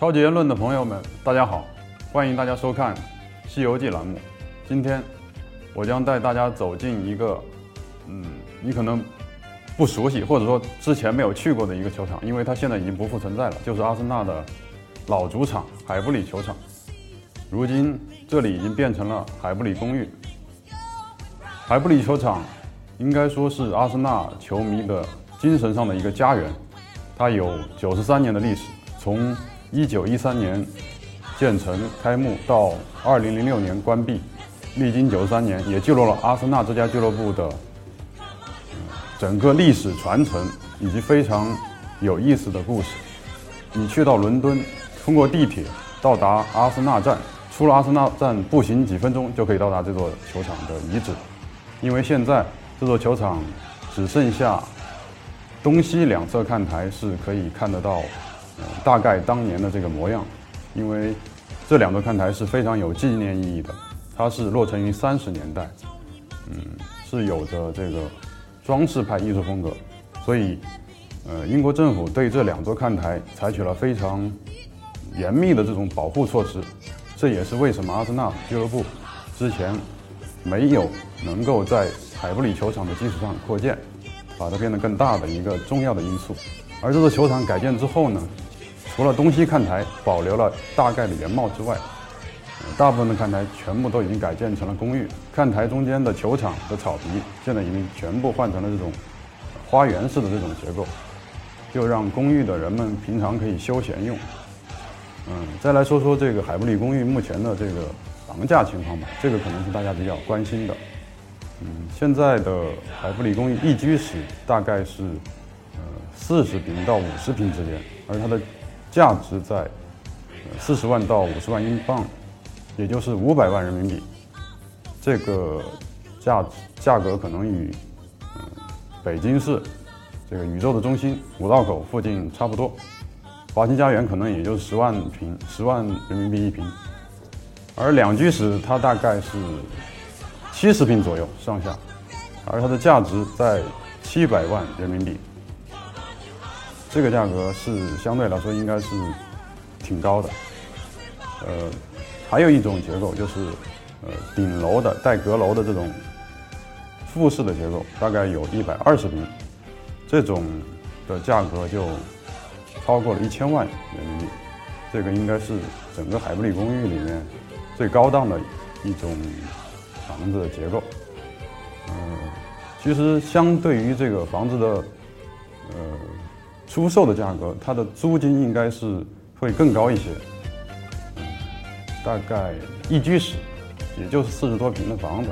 超级言论的朋友们，大家好，欢迎大家收看《西游记》栏目。今天我将带大家走进一个，嗯，你可能不熟悉或者说之前没有去过的一个球场，因为它现在已经不复存在了，就是阿森纳的老主场海布里球场。如今这里已经变成了海布里公寓。海布里球场应该说是阿森纳球迷的精神上的一个家园，它有九十三年的历史，从一九一三年建成开幕到二零零六年关闭，历经九十三年，也记录了阿森纳这家俱乐部的整个历史传承以及非常有意思的故事。你去到伦敦，通过地铁到达阿森纳站，出了阿森纳站步行几分钟就可以到达这座球场的遗址。因为现在这座球场只剩下东西两侧看台是可以看得到。大概当年的这个模样，因为这两座看台是非常有纪念意义的，它是落成于三十年代，嗯，是有着这个装饰派艺术风格，所以，呃，英国政府对这两座看台采取了非常严密的这种保护措施，这也是为什么阿森纳俱乐部之前没有能够在海布里球场的基础上扩建，把它变得更大的一个重要的因素。而这座球场改建之后呢？除了东西看台保留了大概的原貌之外，大部分的看台全部都已经改建成了公寓。看台中间的球场的草皮现在已经全部换成了这种花园式的这种结构，就让公寓的人们平常可以休闲用。嗯，再来说说这个海布里公寓目前的这个房价情况吧，这个可能是大家比较关心的。嗯，现在的海布里公寓一居室大概是呃四十平到五十平之间，而它的价值在四十万到五十万英镑，也就是五百万人民币。这个价值价格可能与嗯北京市这个宇宙的中心五道口附近差不多。华清家园可能也就十万平十万人民币一平，而两居室它大概是七十平左右上下，而它的价值在七百万人民币。这个价格是相对来说应该是挺高的，呃，还有一种结构就是，呃，顶楼的带阁楼的这种复式的结构，大概有一百二十平，这种的价格就超过了一千万人民币，这个应该是整个海布里公寓里面最高档的一种房子的结构，嗯，其实相对于这个房子的，呃。出售的价格，它的租金应该是会更高一些，大概一居室，也就是四十多平的房子，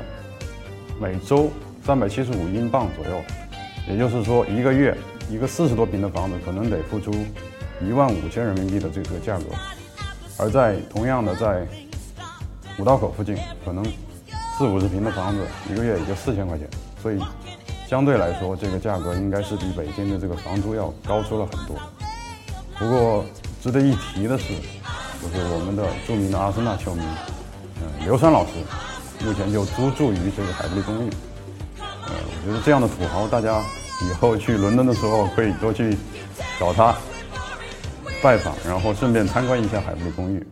每周三百七十五英镑左右，也就是说一个月一个四十多平的房子可能得付出一万五千人民币的这个价格，而在同样的在五道口附近，可能四五十平的房子一个月也就四千块钱，所以。相对来说，这个价格应该是比北京的这个房租要高出了很多。不过值得一提的是，就是我们的著名的阿森纳球迷，嗯，刘山老师，目前就租住于这个海布利公寓。呃，我觉得这样的土豪，大家以后去伦敦的时候可以多去找他拜访，然后顺便参观一下海布利公寓。